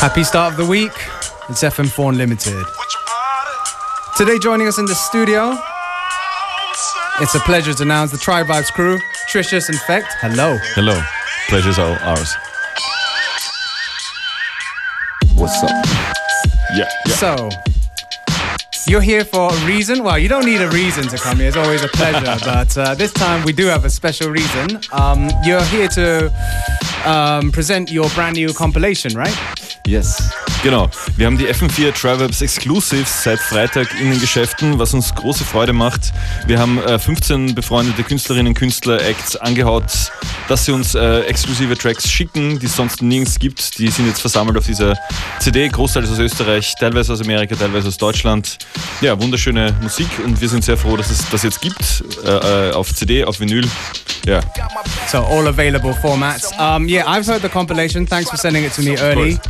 Happy start of the week. It's FM4 Unlimited. Today, joining us in the studio, it's a pleasure to announce the Tribe Vibes crew, Trishes and Phekt. Hello. Hello. Pleasure's all ours. What's up? Yeah. yeah. So, you're here for a reason. Well, you don't need a reason to come here. It's always a pleasure. but uh, this time we do have a special reason. Um, you're here to um, present your brand new compilation, right? Yes. Genau. Wir haben die FM4 Trivabs Exclusives seit Freitag in den Geschäften, was uns große Freude macht. Wir haben äh, 15 befreundete Künstlerinnen und Künstler Acts angehaut, dass sie uns äh, exklusive Tracks schicken, die es sonst nirgends gibt. Die sind jetzt versammelt auf dieser CD, großteils aus Österreich, teilweise aus Amerika, teilweise aus Deutschland. Ja, wunderschöne Musik und wir sind sehr froh, dass es das jetzt gibt äh, äh auf CD, auf Vinyl. Ja. So all available formats. Um, yeah, I've heard the compilation. Thanks for sending it to me early.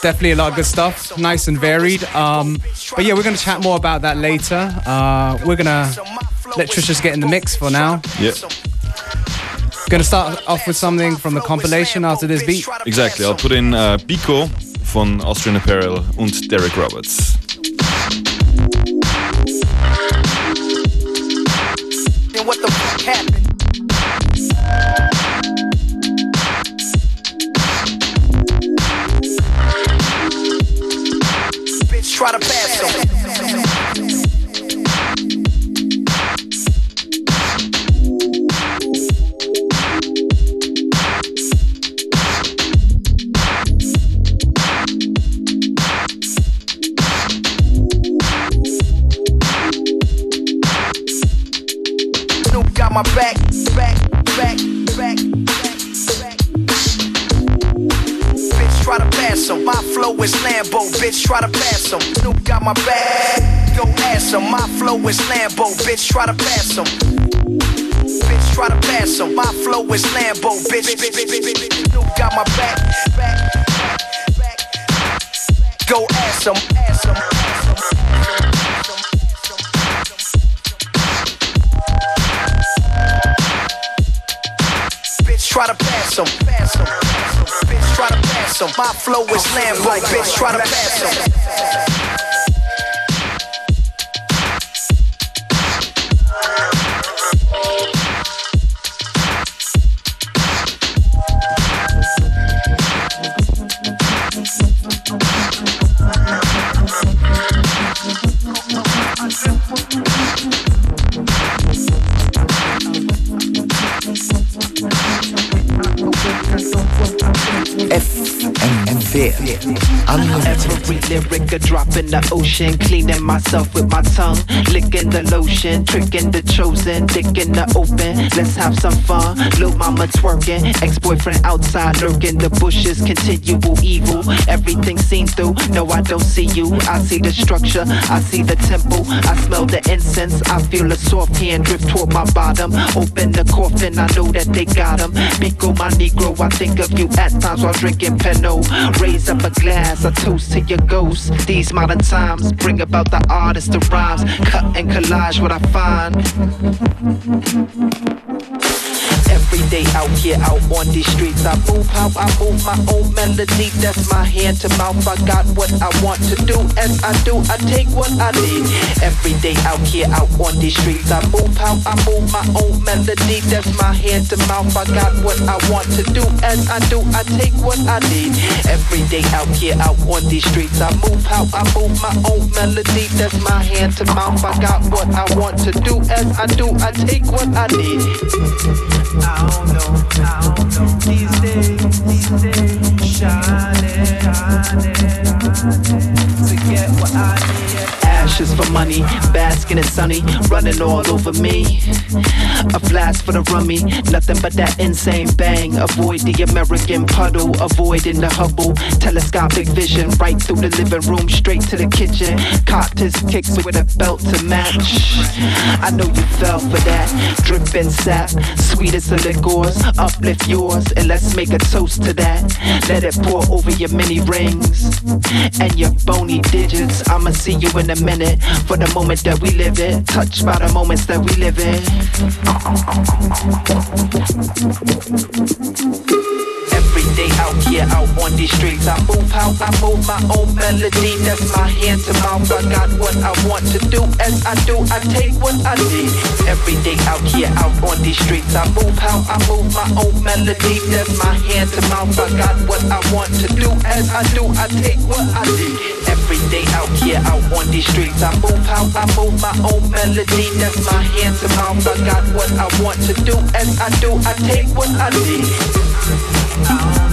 Definitely a lot of good stuff, nice and varied. Um, but yeah, we're going to chat more about that later. Uh, we're going to let Trishes get in the mix for now. Yeah. Going to start off with something from the compilation after this beat. Exactly. I'll put in uh, Biko von Austrian Apparel und Derek Roberts. what the Bitch, my back, go ask him. My flow is Lambo, bitch, try to pass him. Bitch, try to pass him. My flow is Lambo, bitch, bitch, bitch, bitch, bitch. Snoop got my back, back. Go ask him, ask him. Bitch, try to pass him. Pass him. Bitch, try to pass him. My flow is Lambo. Bitch, try to pass him. Every lyric a drop in the ocean. Cleaning myself with my tongue. Licking the lotion. Tricking the chosen. Dick in the open. Let's have some fun. Lil' mama twerking. Ex boyfriend outside lurking. The bushes. Continual evil. Everything seen through. No, I don't see you. I see the structure. I see the temple. I smell the incense. I feel a soft hand drift toward my bottom. Open the coffin. I know that they got him. Pico, my Negro. I think of you at times while drinking Pinot. Raise up a glass. A toast to your ghost. These modern times bring about the artist, the rhymes. Cut and collage what I find. Every day out here, out on these streets, I move how I move my own melody. That's my hand to mouth. I got what I want to do. As I do, I take what I need. Every day out here, out on these streets, I move how I move my own melody. That's my hand to mouth. I got what I want to do. As I do, I take what I need. Every day out here, out on these streets, I move how I move my own melody. That's my hand to mouth. I got what I want to do. As I do, I take what I need. I to get what I need. Ashes for money, basking in sunny, running all over me. A blast for the rummy, nothing but that insane bang. Avoid the American puddle, avoiding the Hubble. Telescopic vision, right through the living room, straight to the kitchen. Cocked his kicks with a belt to match. I know you fell for that. Dripping sap, sweet as the liquors. Uplift yours, and let's make a toast to that. Let it pour over your mini rings and your bony digits. I'ma see you in a minute for the moment that we live in. Touched by the moments that we live in. Day out here, out on these streets. I move how I move my own melody. That's my hand to mouth. I got what I want to do. As I do, I take what I need. Every day out here, out on these streets. I move how I move my own melody. That's my hand to mouth. I got what I want to do. As I do, I take what I need. Every day out here, out on these streets. I move how I move my own melody. That's my hand to mouth. I got what I want to do. As I do, I take what I need. I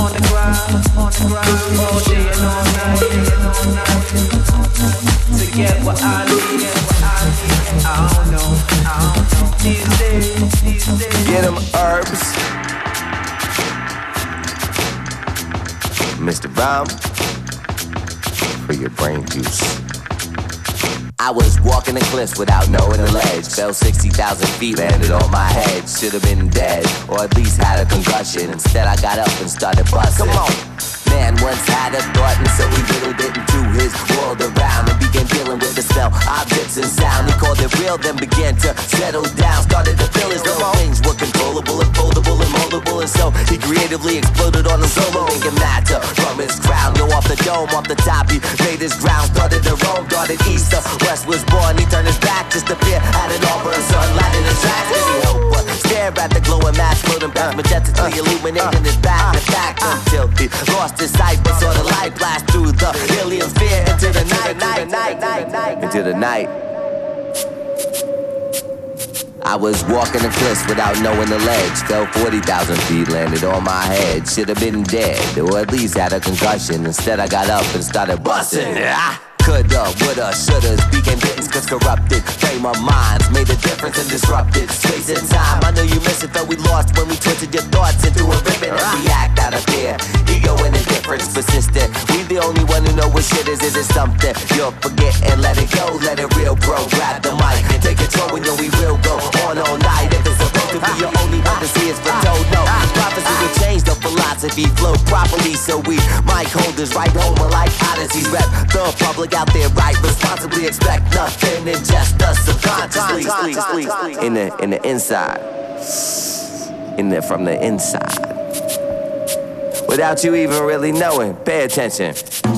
on the grind, on the grind, all oh, day and all Mr. Bomb, for your brain juice. I was walking the cliffs without knowing the ledge. Fell 60,000 feet, landed on my head. Should have been dead, or at least had a concussion. Instead, I got up and started busting. Come on. Man once had a thought, and so he whittled it into his world around and began dealing with the smell, objects, and sound. He called it real, then began to settle down. Started to feel his little things were controllable and foldable and moldable, and so he creatively exploded on his solo, making matter from his crown. Go off the dome, off the top, he made his ground. Started to roam, darted east, the west was born. He turned his back, just to appear at an of sunlight in his tracks. He hope but stare at the glowing mass, floating past majestically illuminating his back, attacked until he lost his but saw the light blast through the alien sphere into the night, night, night, night, night, into the night. I was walking the cliffs without knowing the ledge. Fell 40,000 feet, landed on my head. Should have been dead, or at least had a concussion. Instead, I got up and started busting. Ah! Coulda, woulda, shoulda, became bits cause corrupted frame of minds made a difference and disrupted space and time. I know you miss it, felt we lost when we twisted your thoughts into a ribbon and react out of fear. Ego and indifference persistent. We the only one who know what shit is. Is it something you'll forget and let it go? Let it real, bro. Grab the mic and take control. We know we will go on all night. To be your only see, it's for told. No, prophecy will change the philosophy flow properly, so we mic holders right home like odysseys. Rep the public out there, right? Responsibly expect nothing and just us subconsciously. In the in the inside, in there from the inside. Without you even really knowing, pay attention.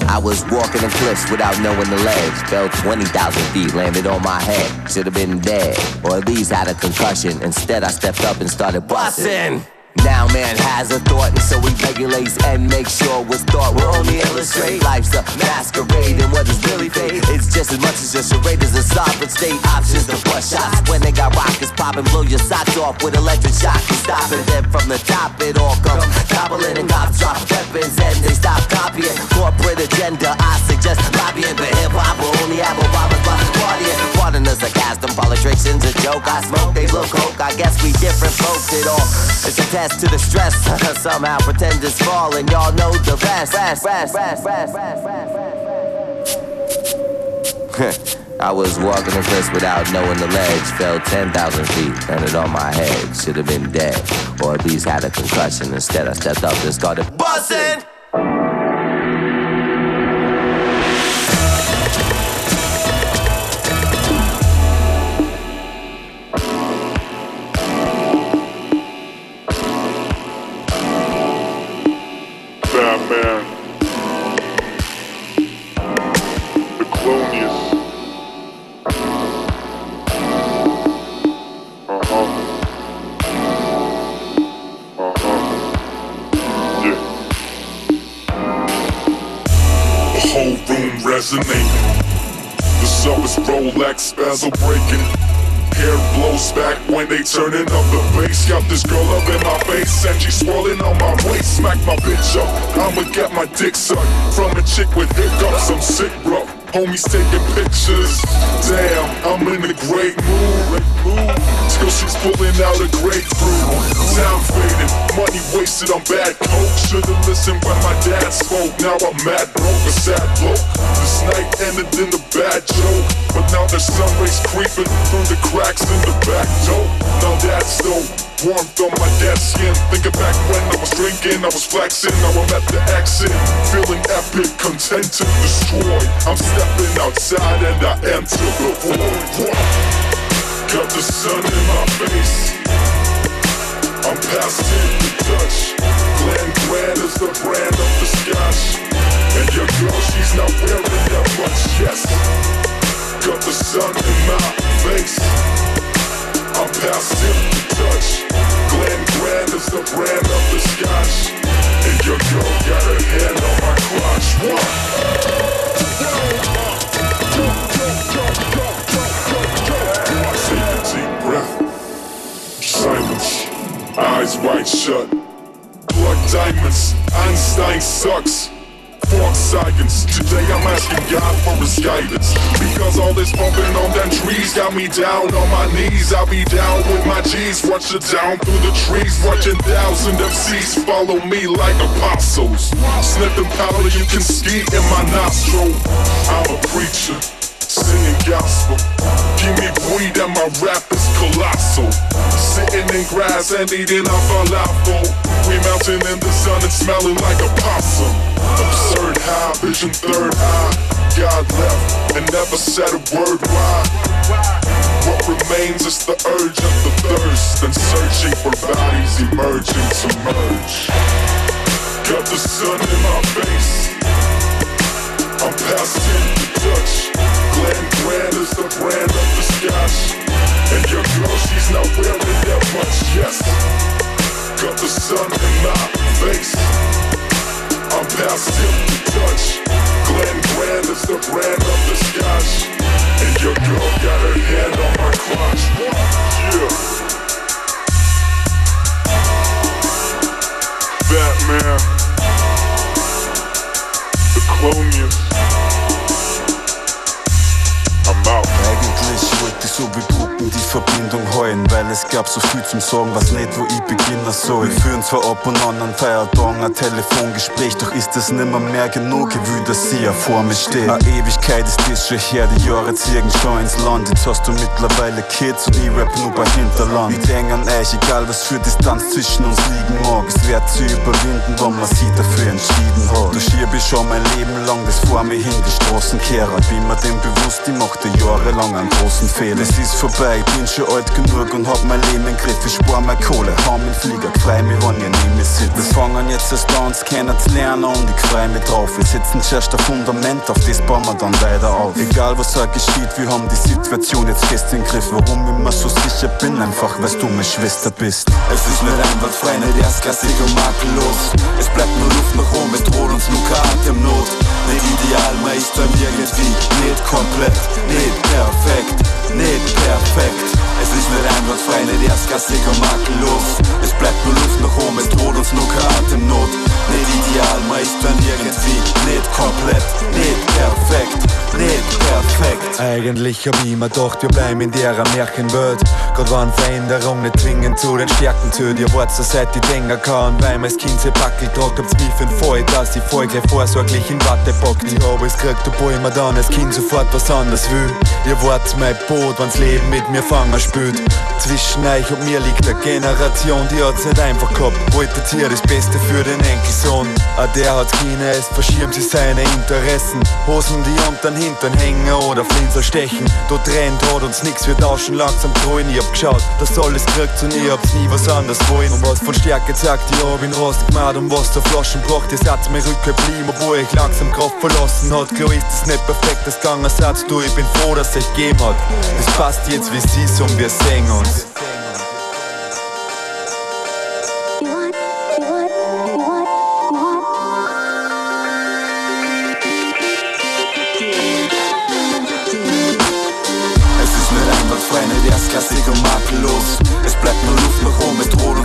I was walking the cliffs without knowing the ledge. Fell 20,000 feet, landed on my head. Should have been dead, or at least had a concussion. Instead, I stepped up and started busting. Now man has a thought and so he regulates and makes sure what's thought will only illustrate life's a masquerade and what is really fate It's just as much as a charade as a sovereign state options to push shots. When they got rockets popping blow your socks off with electric shock and stop it. Then from the top it all comes toppling and cops drop weapons and they stop copying. Corporate agenda I suggest lobbying but hip hop will only have a Obama's by partying pardon the sarcasm politicians a joke I smoke they look I guess we different folks it all it's a test to the stress. Somehow pretend it's falling. y'all know the rest. I was walking the cliffs without knowing the ledge. Fell 10,000 feet, landed on my head. Should have been dead, or at least had a concussion. Instead, I stepped up and started busting. The summer's Rolex bezel breaking. Hair blows back when they turning up the bass. Got this girl up in my face and she swirling on my waist. Smack my bitch up, I'ma get my dick sucked from a chick with hiccups. I'm sick, bro. Homies taking pictures. Damn, I'm in a great mood. Till she's pulling out a grapefruit. Time fading, money wasted on bad coke. Should've listened when my dad spoke. Now I'm mad broke, a sad bloke. This night ended in a bad joke. But now there's sun rays creeping through the cracks in the back door. Now that's no warmth on my dad's skin. Thinking back when I was drinking, I was flexing. Now I'm at the exit, feeling epic, content to destroy. I'm stepping outside and I enter the void. Got the sun in my face. I'm past it to touch. Glen Grant is the brand of the scotch. And your girl, she's not wearing that much, yes. Got the sun in my face. I'm past to touch. Glen Grant is the brand of the scotch. And your girl got her hand on my crotch. What? Take a deep breath. Silence. Eyes wide shut. Blood diamonds. Einstein sucks. Fuck science. Today I'm asking God for his guidance. Because all this bumping on them trees got me down on my knees. I'll be down with my G's. Watch it down through the trees. Watching thousand MCs follow me like apostles. Sniffing powder, you can ski in my nostril. I'm a preacher. Singing gospel. Give me weed and my rap is colossal. Sitting in grass and eating a falafel. We melting in the sun and smelling like a possum. Absurd high, vision third eye. God left and never said a word why. What remains is the urge of the thirst and searching for bodies emerging to merge. Got the sun in my face. I'm past it to touch. Glen Grant is the brand of the scotch. And your girl, she's not wearing that much, yes. Got the sun in my face. I'm past it to touch. Glen Grant is the brand gab so viel zum Sagen, was nicht, wo ich beginnen soll. Wir führen zwar ab und an an Feiertagen ein Telefongespräch, doch ist es nimmer mehr genug, will, dass sie ja vor mir steht. Eine Ewigkeit ist das schon her, die Jahre ziehen schon ins Land. Jetzt hast du mittlerweile Kids und ich rap nur bei Hinterland. Ich denk an euch, egal was für Distanz zwischen uns liegen mag, es wird zu überwinden, wenn man sich dafür entschieden hat. Schieb ich schon mein Leben lang das vor mir hin, die Straßenkehrer. Bin mir dem bewusst, ich machte jahrelang einen großen Fehler. Es ist vorbei, ich bin schon alt genug und hab mein Leben im Griff. Ich spar meine Kohle, hau mit Flieger, freu mich, wenn ihr neben mir sitzt. Wir fangen jetzt erst an, uns kennenzulernen und ich freu mich drauf. Wir setzen zuerst ein Fundament, auf das bauen wir dann weiter auf. Egal was auch geschieht, wir haben die Situation jetzt fest im Griff. Warum ich mir so sicher bin, einfach weil du meine Schwester bist. Es ist nicht einwandfrei, nicht erstklassig und makellos. Es bleibt nur Luft nach oben, es droht uns nur keine Atemnot. Nicht ideal, man ist dann irgendwie nicht komplett, nicht perfekt, nicht perfekt. Es ist nicht einwandfrei, nicht erstklassig und makellos. Es bleibt nur Luft nach oben, es droht uns nur keine Atemnot. Nicht ideal, ist dann irgendwie nicht komplett, nicht perfekt, nicht perfekt. Eigentlich hab ich mir gedacht, wir bleiben in der Märchenwelt. Grad waren Veränderungen nicht zwingend zu den Stärken zählt. Ihr wart so seit ich denken kann, weil mein Kind se Backel tragt, habt's mich für Fall, dass voll gleich vorsorglich in Watte packt. Ich hab es gekriegt, obwohl ich mir dann als Kind sofort was anderes will. Ihr wart mein Boot, wenn's Leben mit mir fangen spielt. Zwischen euch und mir liegt eine Generation, die hat's nicht einfach gehabt. Wolltet ihr das Beste für den Enkelsohn? Ah, der hat's keine, es verschirmt sich seine Interessen. Hosen, die unter den Hintern hängen oder Flinser stechen. Da trennt hat uns nix, wir tauschen langsam treuen. Ich hab geschaut, dass alles kriegt und ich hab's nie was anderes wollen. Und was von Stärke zeigt, ich hab ihn rostig gemacht und was der Flaschen braucht, ihr seid mir Rückkehr geblieben, obwohl ich langsam Kraft verlassen hat. Klar ist es nicht perfekt, das gegangen Satz, du, ich bin froh, dass es gegeben hat. Es passt jetzt wie es ist und wir sehen uns.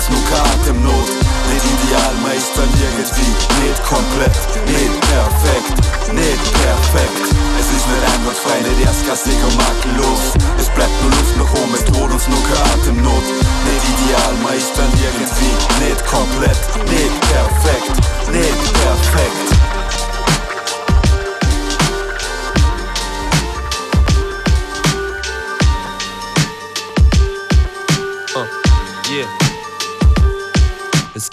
ist nur Atemnot Nicht ideal, meistern irgendwie Nicht komplett, nicht perfekt, nicht perfekt. Es ist nicht einwandfrei, nicht erst erstklassig und makellos. Es bleibt nur Luft nach oben, es droht uns nur Atemnot Nicht ideal, meistern irgendwie Nicht komplett, nicht perfekt, nicht perfekt.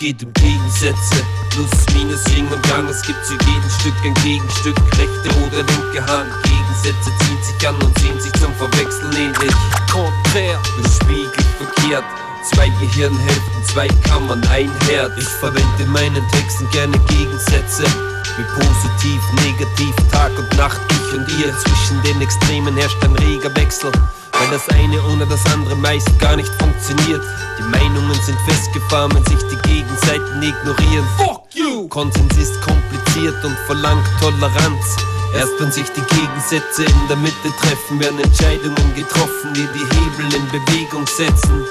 Geht um Gegensätze, Plus, Minus, Yin und Yang. Es gibt zu jedem Stück ein Gegenstück, rechte oder linke Hand. Gegensätze ziehen sich an und sehen sich zum Verwechseln ähnlich. Konträr, das spiegelt verkehrt. Zwei Gehirnhälften, zwei Kammern, ein Herd. Ich verwende in meinen Texten gerne Gegensätze. Wie positiv, negativ, Tag und Nacht, ich und ihr. Zwischen den Extremen herrscht ein reger Wechsel. Weil das eine ohne das andere meist gar nicht funktioniert. Die Meinungen sind festgefahren, wenn sich die Gegenseiten ignorieren. Fuck you! Konsens ist kompliziert und verlangt Toleranz. Erst wenn sich die Gegensätze in der Mitte treffen, werden Entscheidungen getroffen, die die Hebel in Bewegung setzen.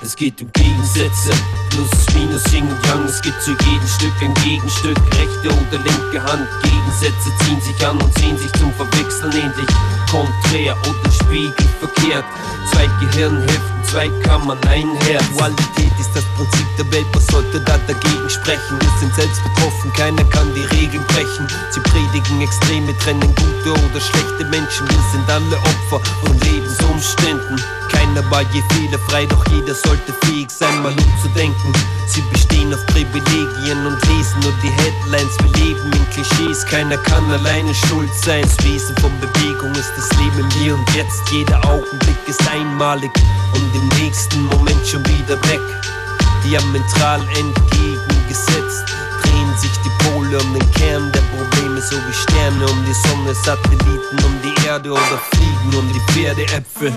Es geht um Gegensätze, Plus, Minus, Yin und Yang. Es gibt zu jedem Stück ein Gegenstück, rechte oder linke Hand. Gegensätze ziehen sich an und sehen sich zum Verwechseln ähnlich. Konträr oder spiegelverkehrt. Zwei Gehirnhälften, zwei Kammern, ein Herz. Dualität ist das Prinzip der Welt, was sollte da dagegen sprechen? Wir sind selbst betroffen, keiner kann die Regeln brechen. Sie predigen Extreme, trennen gute oder schlechte Menschen. Wir sind alle Opfer von Lebensumständen. Keiner war je fehlerfrei, doch jeder sollte fähig sein, mal umzudenken. Sie bestehen auf Privilegien und lesen nur die Headlines. Wir leben in Klischees, keiner kann alleine schuld sein. Das Wesen von Bewegung ist das Leben im Hier und Jetzt. Jeder Augenblick ist einmalig und im nächsten Moment schon wieder weg. Diametral entgegengesetzt drehen sich die Pole um den Kern der Probleme, so wie Sterne um die Sonne, Satelliten um die Erde oder Fliegen um die Pferdeäpfel.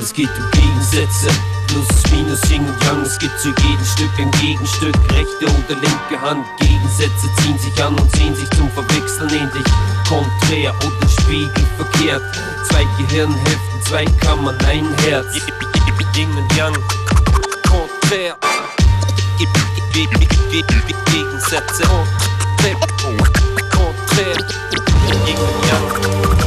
Es geht um Gegensätze, Plus, Minus, Yin und Yang. Es gibt zu jedem Stück ein Gegenstück, rechte oder linke Hand. Gegensätze ziehen sich an und sehen sich zum Verwechseln ähnlich. Konträr oder spiegelverkehrt. Zwei Gehirnhälften, zwei Kammern, ein Herz. Yin und Yang, konträr. Gegensätze, konträr. Yin und Yang.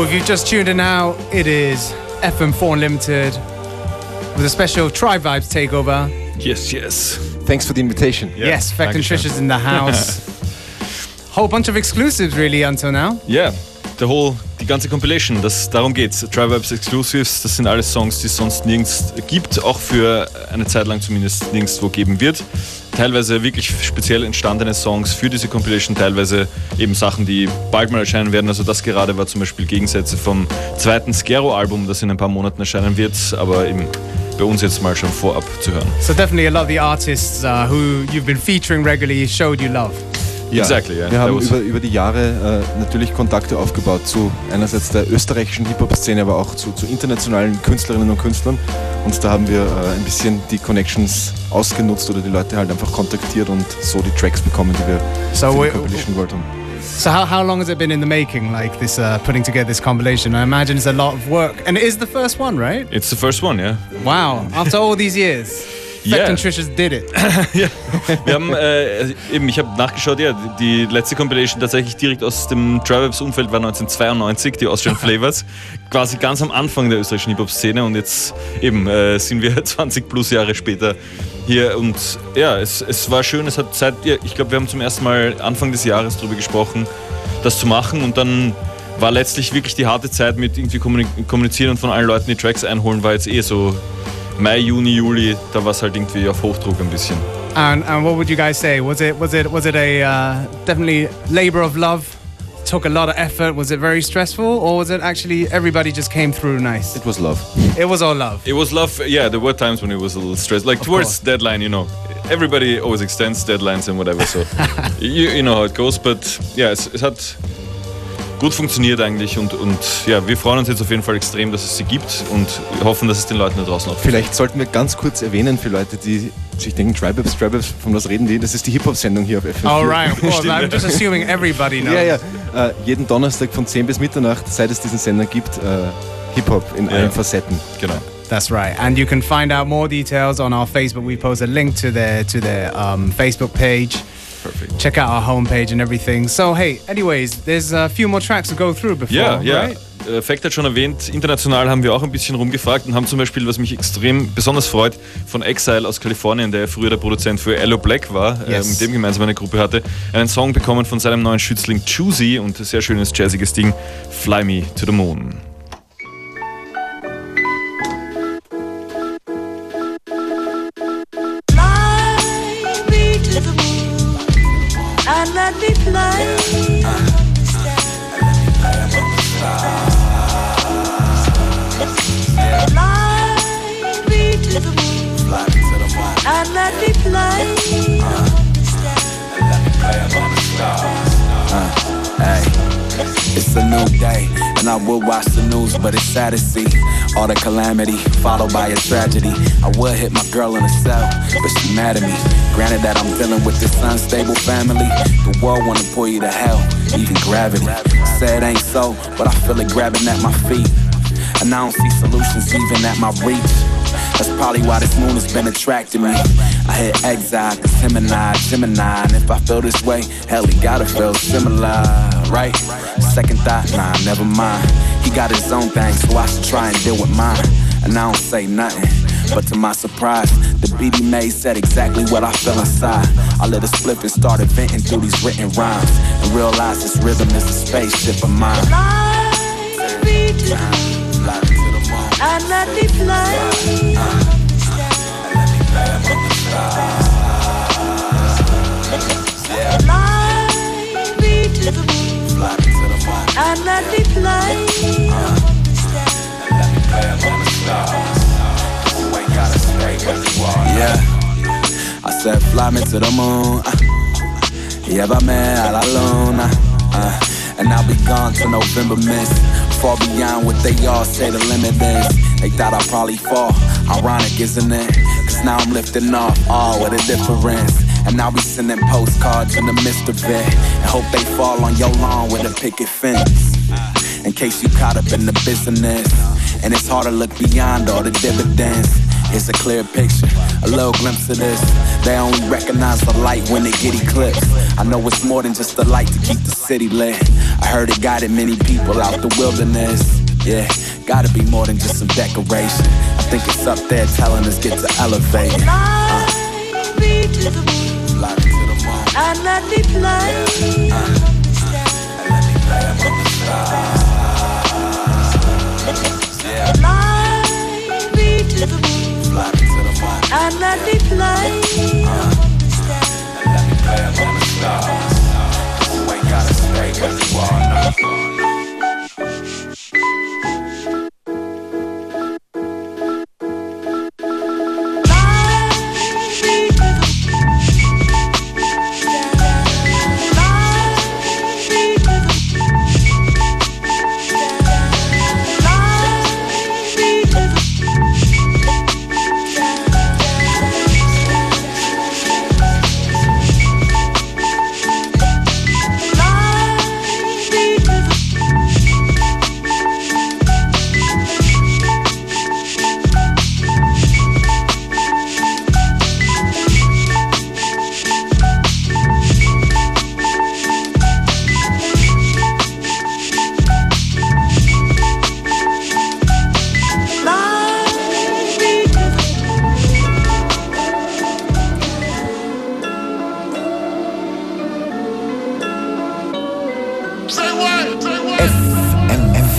Well, if you've just tuned in now, it is FM4 Unlimited with a special Tribe Vibes takeover. Yes, yes. Thanks for the invitation. yes, Phekt and Trishes in the house. Whole bunch of exclusives really until now. Yeah, the whole, die ganze Compilation, das, darum geht's. Tribe Vibes Exclusives, das sind alles Songs, die es sonst nirgends gibt, auch für eine Zeit lang zumindest nirgendwo geben wird. Teilweise wirklich speziell entstandene Songs für diese Compilation, teilweise eben Sachen, die bald mal erscheinen werden. Also das gerade war zum Beispiel Gegensätze vom zweiten Scaro-Album, das in ein paar Monaten erscheinen wird, aber eben bei uns jetzt mal schon vorab zu hören. So definitely a lot of the artists uh, who you've been featuring regularly showed you love. Ja, Exactly, yeah. Wir haben über, über die Jahre äh, natürlich Kontakte aufgebaut zu einerseits der österreichischen Hip-Hop-Szene, aber auch zu, zu internationalen Künstlerinnen und Künstlern. Und da haben wir äh, ein bisschen die Connections ausgenutzt oder die Leute halt einfach kontaktiert und so die Tracks bekommen, die wir So für die Compilation gewollt haben. So how, how long has it been in the making, like this uh, putting together this compilation? I imagine it's a lot of work. And it is the first one, right? It's the first one, yeah. Wow. After all these years, Feck Yeah. and Trish's did it. Wir haben äh, eben, ich habe nachgeschaut, ja, die letzte Compilation tatsächlich direkt aus dem Tribes Umfeld war 1992, die Austrian Flavors, quasi ganz am Anfang der österreichischen Hip-Hop-Szene und jetzt eben äh, sind wir 20 plus Jahre später hier und ja, es, es war schön, es hat Zeit, ja, ich glaube, wir haben zum ersten Mal Anfang des Jahres darüber gesprochen, das zu machen und dann war letztlich wirklich die harte Zeit mit irgendwie kommuni- kommunizieren und von allen Leuten die Tracks einholen, war jetzt eh so Mai, Juni, Juli, da war es halt irgendwie auf Hochdruck ein bisschen. And, and what would you guys say? Was it was it was it a uh, definitely labor of love? Took a lot of effort. Was it very stressful, or was it actually everybody just came through nice? It was love. It was all love. It was love. Yeah, there were times when it was a little stressed. Like towards course. deadline, you know, everybody always extends deadlines and whatever. So you, you know how it goes. But yeah, es, es hat gut funktioniert eigentlich und, und ja, wir freuen uns jetzt auf jeden Fall extrem, dass es sie gibt und hoffen, dass es den Leuten da draußen auch Vielleicht sollten wir ganz kurz erwähnen für Leute, die sich denken, Tribeps, Tribeps, von was reden die? Das ist die Hip-Hop-Sendung hier auf FM4. All right, of course. I'm just assuming everybody knows. Ja, ja. Äh, jeden Donnerstag von 10 bis Mitternacht, seit es diesen Sender gibt, äh, Hip-Hop in Ja. allen Facetten. Genau. That's right. And you can find out more details on our Facebook. We post a link to their to their um, Facebook page. Perfect. Check out our homepage and everything. So hey, anyways, there's a few more tracks to go through before, Yeah, yeah. right? äh, Fact hat schon erwähnt, international haben wir auch ein bisschen rumgefragt und haben zum Beispiel, was mich extrem besonders freut, von Exile aus Kalifornien, der früher der Produzent für Hello Black war, äh, Yes. mit dem gemeinsam eine Gruppe hatte, einen Song bekommen von seinem neuen Schützling Choosy und sehr schönes jazziges Ding, Fly Me to the Moon. Fly the moon. And let me play. Hey, it's a new day, and I would watch the news, but it's sad to see all the calamity followed by a tragedy. I would hit my girl in the cell, but she mad at me. Granted that I'm dealing with this unstable family, the world wanna pull you to hell, even gravity. Say it ain't so, but I feel it grabbing at my feet, and I don't see solutions even at my reach. That's probably why this moon has been attracting me. I hit exile, cause him and I, Gemini. And if I feel this way, hell, he gotta feel similar, right? Second thought, nah, never mind. He got his own thing, so I should try and deal with mine. And I don't say nothing. But to my surprise, the he said exactly what I feel inside. I lit a split and started venting through these written rhymes. And realized this rhythm is a spaceship of mine. Fly me fly on the stars. Fly me to the moon. And let me. Fly me to the moon. And let me play. Yeah. I said, fly me to the moon. Uh, llévame a la luna. Uh, and I'll be gone till November mist. Far beyond what they all say the limit is. They thought I'd probably fall. Ironic, isn't it? Cause now I'm lifting off all with a difference. And I'll be sending postcards in the midst of it. And hope they fall on your lawn with a picket fence. In case you caught up in the business. And it's hard to look beyond all the dividends. Here's a clear picture, a little glimpse of this. They only recognize the light when they get eclipsed. I know it's more than just the light to keep the city lit. I heard it guided many people out the wilderness. Yeah, gotta be more than just some decoration. I think it's up there telling us get to elevate. Fly me to the moon. And let me play. Fly me to the moon. And let me play. FM4 Unlimited. Yeah.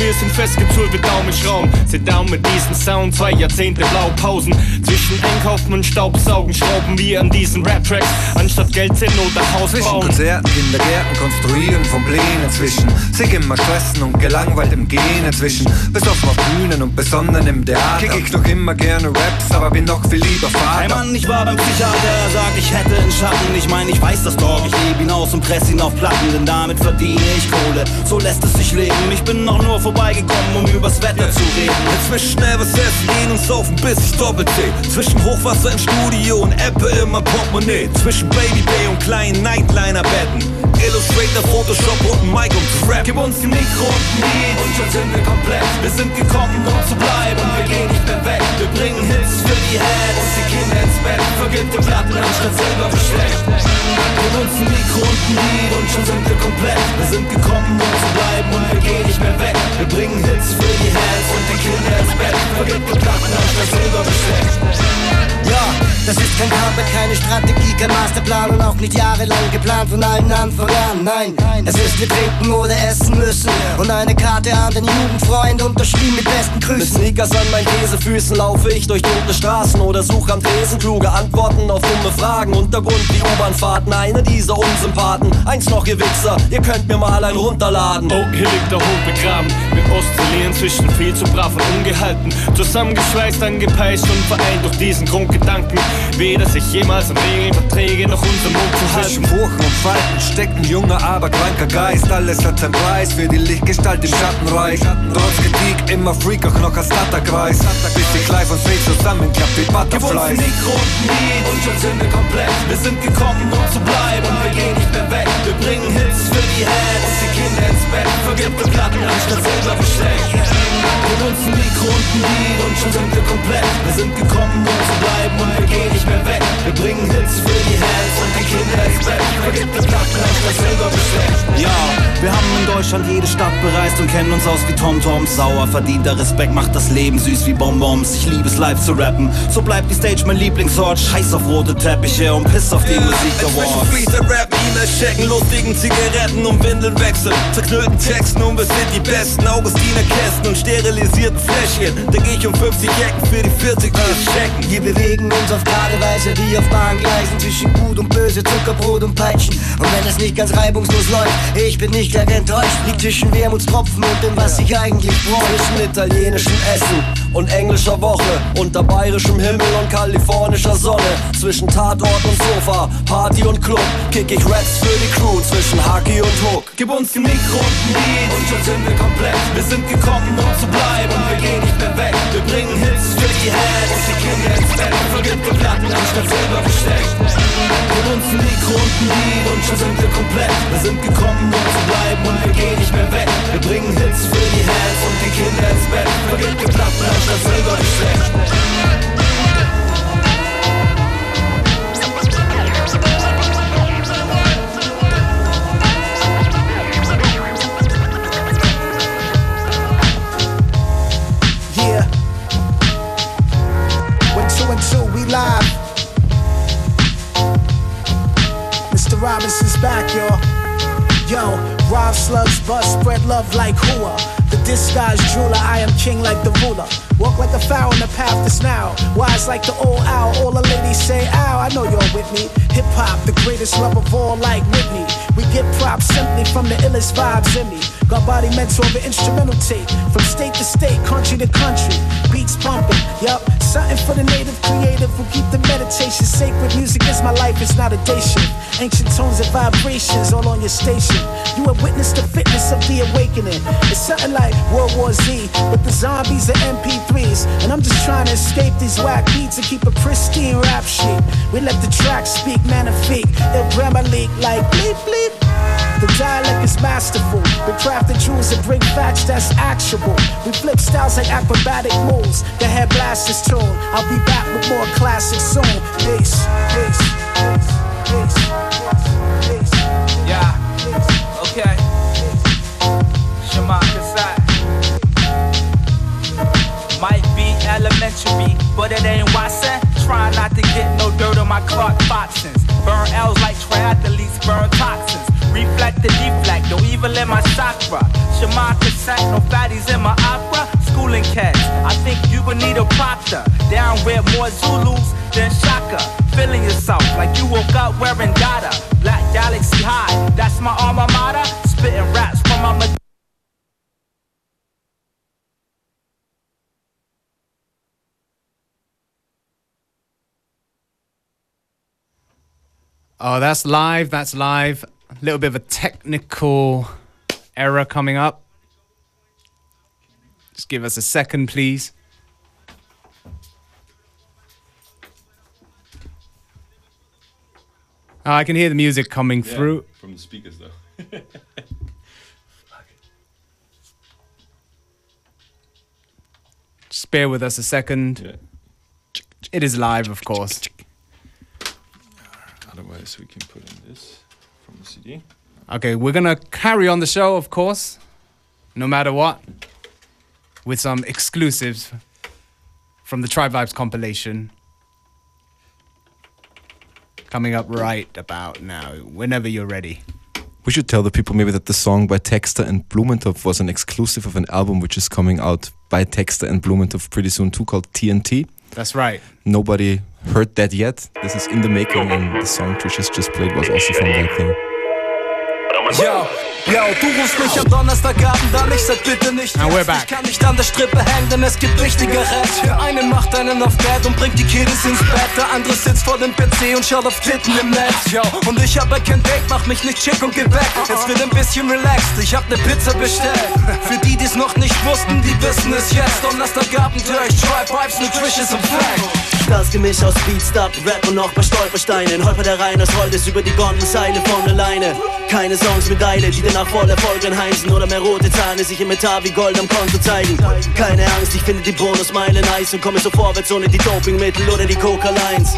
wir sind festgezurrt wie Daumenschrauben. Seit Daumen diesen Sound, zwei Jahrzehnte Blaupausen. Zwischen Einkaufen und Staubsaugen schrauben wir an diesen Rap-Tracks, anstatt Geld zählen oder Haus Zwischen bauen. Konzerten, Kindergärten, Konstruieren von Plänen zwischen sich immer stressen und gelangweiltem Gehen zwischen besoffen auf Bühnen und besonnen im Theater. Kick ich noch immer gerne Raps, aber bin noch viel lieber Vater. Hey Mann, ich war beim Psychiater, er sagt, ich hätte einen Schatten. Ich mein, ich weiß das doch, ich lebe ihn aus und press ihn auf Platten, denn damit verdiene ich Kohle. So lässt es sich leben. Ich bin noch nur vorbeigekommen, um übers Wetter zu reden. Inzwischen schnell was essen, gehen und saufen, bis ich doppelt zähl. Zwischen Hochwasser im Studio und Apple in mein Portemonnaie. Zwischen Baby Bay und kleinen Nightliner-Betten. Illustrator Photoshop und ein Mic um zu. Gib uns die Mikro und ein Lied und schon sind wir komplett. Wir sind gekommen, um zu bleiben und wir gehen nicht mehr weg. Wir bringen Hits für die Heads und die Kinder ins Bett. Vergib die Platten anstatt selber besteckt. Gib uns ein Mikro und ein Lied und schon sind wir komplett. Wir sind gekommen, um zu bleiben und wir gehen nicht mehr weg. Wir bringen Hits für die Heads und die Kinder ins Bett. Vergib die Platten anstatt selber besteckt. Ja, das ist kein Comeback, keine Strategie, kein Masterplan und auch nicht jahrelang geplant von allen Anfang an. Nein, es ist wir trinken oder essen müssen und eine Karte an den Jugendfreund unterschrieben mit besten Mit Grüßen. Sneakers an meinen Käsefüßen laufe ich durch dunkle Straßen oder suche am Tresen kluge Antworten auf dumme Fragen. Untergrund wie U-Bahnfahrten, einer dieser Unsympathen. Eins noch, ihr Wichser, ihr könnt mir mal einen runterladen. Oh, hier liegt der Hund begraben. Wir oszillieren zwischen viel zu brav und ungehalten. Zusammengeschweißt, angepeitscht und vereint durch diesen Grundgedanken. Weder sich jemals an Regeln, Verträge noch unseren Mund zu Zwischen halten. Furchen und Falten steckt ein junger, aber kranker Geist. Alles hat seinen Preis für die Lichtgestalt im Schattenreich. Trotz Kritik immer Freak, auch noch als Stutterkreis. Bis die Clive und Face zusammenklappt wie Gib uns ein Butterflies. Mikro und Lied und schon sind wir komplett. Wir sind gekommen, um zu bleiben und wir gehen nicht mehr weg. Wir bringen Hits für die Heads und die Kinder ins Bett. Vergib die Platten anstatt selber besteckt. Gib uns ein Mikro und ein und schon sind wir komplett. Wir sind gekommen, um zu bleiben und wir gehen nicht mehr weg. Wir bringen Hits für die Heads und die Kinder ins Bett. Vergib die Platten anstatt selber. Ja, wir haben in Deutschland jede Stadt bereist und kennen uns aus wie TomToms. Sauer verdienter Respekt macht das Leben süß wie Bonbons. Ich liebe es live zu rappen. So bleibt die Stage mein Lieblingsort. Scheiß auf rote Teppiche und piss auf die Musik Inzwischen Awards. E-Mails checken, lustigen Zigaretten und Windeln wechseln. Zerknüllten Texten und wir sind die besten Augustiner Kästen und sterilisierten Fläschchen. Denk ich um 50 Ecken für die 40, die es checken. Bewegen uns auf gerade Weise wie auf Bahngleisen zwischen Gut und Böse, Zuckerbrot und Peitschen. Und wenn es nicht ganz reibungslos läuft, ich bin nicht gleich enttäuscht. Liegt zwischen Wermutstropfen und dem, was ich eigentlich brauche. Zwischen italienischem Essen und englischer Woche. Unter bayerischem Himmel und kalifornischer Sonne. Zwischen Tatort und Sofa, Party und Club. Kick ich Raps für die Crew zwischen Haki und Hook. Gib uns ein Mikro und ein Lied und schon sind wir komplett. Wir sind gekommen, um zu bleiben und wir gehen nicht mehr weg. Wir bringen für die Heads und die Kinder ins Bett. Vergib die Platten anstatt selber besteckt. Gib uns ein Mikro und ein Lied und schon sind wir komplett. Wir sind gekommen, um zu bleiben und wir gehen nicht mehr weg. Wir bringen Hits für die Heads Body mental over instrumental tape. From state to state, country to country. Beats pumping, yup. Something for the native creative who keep the meditation sacred. Music is my life, it's not a day shift. Ancient tones and vibrations all on your station. You have witnessed the fitness of the awakening. It's something like World War Z, but the zombies are MP3s. And I'm just trying to escape these whack beats and keep a pristine rap sheet. We let the track speak, magnifique. Ill grammar leak like bleep bleep. The dialect is masterful. We craft the jewels that bring facts that's actionable. We flip styles like acrobatic moves. The head blast is tuned. I'll be back with more classics soon. Peace, peace. Yeah. Okay. Shema Kasai. Might be elementary, but it ain't Watson. Try not to get no dirt on my Clark Foxons. Burn L's like triathletes burn toxins. Reflect the deflect, don't even let my chakra. Shema Kasai, no fatties in my opera. Schooling cats, I think you would need a proctor. Down with more Zulus than Shaka. Feeling yourself like you woke up wearing data. Black Galaxy High, that's my alma mater. Spitting raps from my Oh, that's live. That's live. Little bit of a technical error coming up. Just give us a second, please. Oh, I can hear the music coming through. From the speakers though. Just bear with us a second. It is live, of course. Otherwise we can put in this the CD. Okay, we're gonna carry on the show, of course, no matter what, with some exclusives from the Tribe Vibes compilation. Coming up right about now, whenever you're ready. We should tell the people maybe that the song by Texta and Blumentopf was an exclusive of an album which is coming out by Texta and Blumentopf pretty soon too called TNT. That's right. Nobody heard that yet. This is in the making and the song Trishes just played was also from that thing. Yo, yo, du rufst mich am Donnerstagabend an, ich sag bitte nicht And we're back. Ich kann nicht an der Strippe hängen, denn es gibt Wichtigeres Der eine macht einen auf Bett und bringt die Kiddies ins Bett. Der andere sitzt vor dem PC und schaut auf Titten im Netz. Yo, und ich hab kein Date, mach mich nicht schick und geh weg. Jetzt wird ein bisschen relaxed, ich hab ne Pizza bestellt. Für die, die's noch nicht wussten, die wissen es jetzt. Donnerstagabend hör ich Tribe Vibes, Nutritious und Fact Das Gemisch aus Beat, Stop, Rap und noch paar Stolpersteinen. Holper der Rein, das rollt es über die Gondelseile von alleine. Keine Songs Eile, die danach voll Erfolg anheißen Oder mehr rote Zahlen sich im Metall wie Gold am Konto zeigen Keine Angst, ich finde die Bonusmeile nice Und komme so vorwärts ohne die Dopingmittel oder die Coca-Lines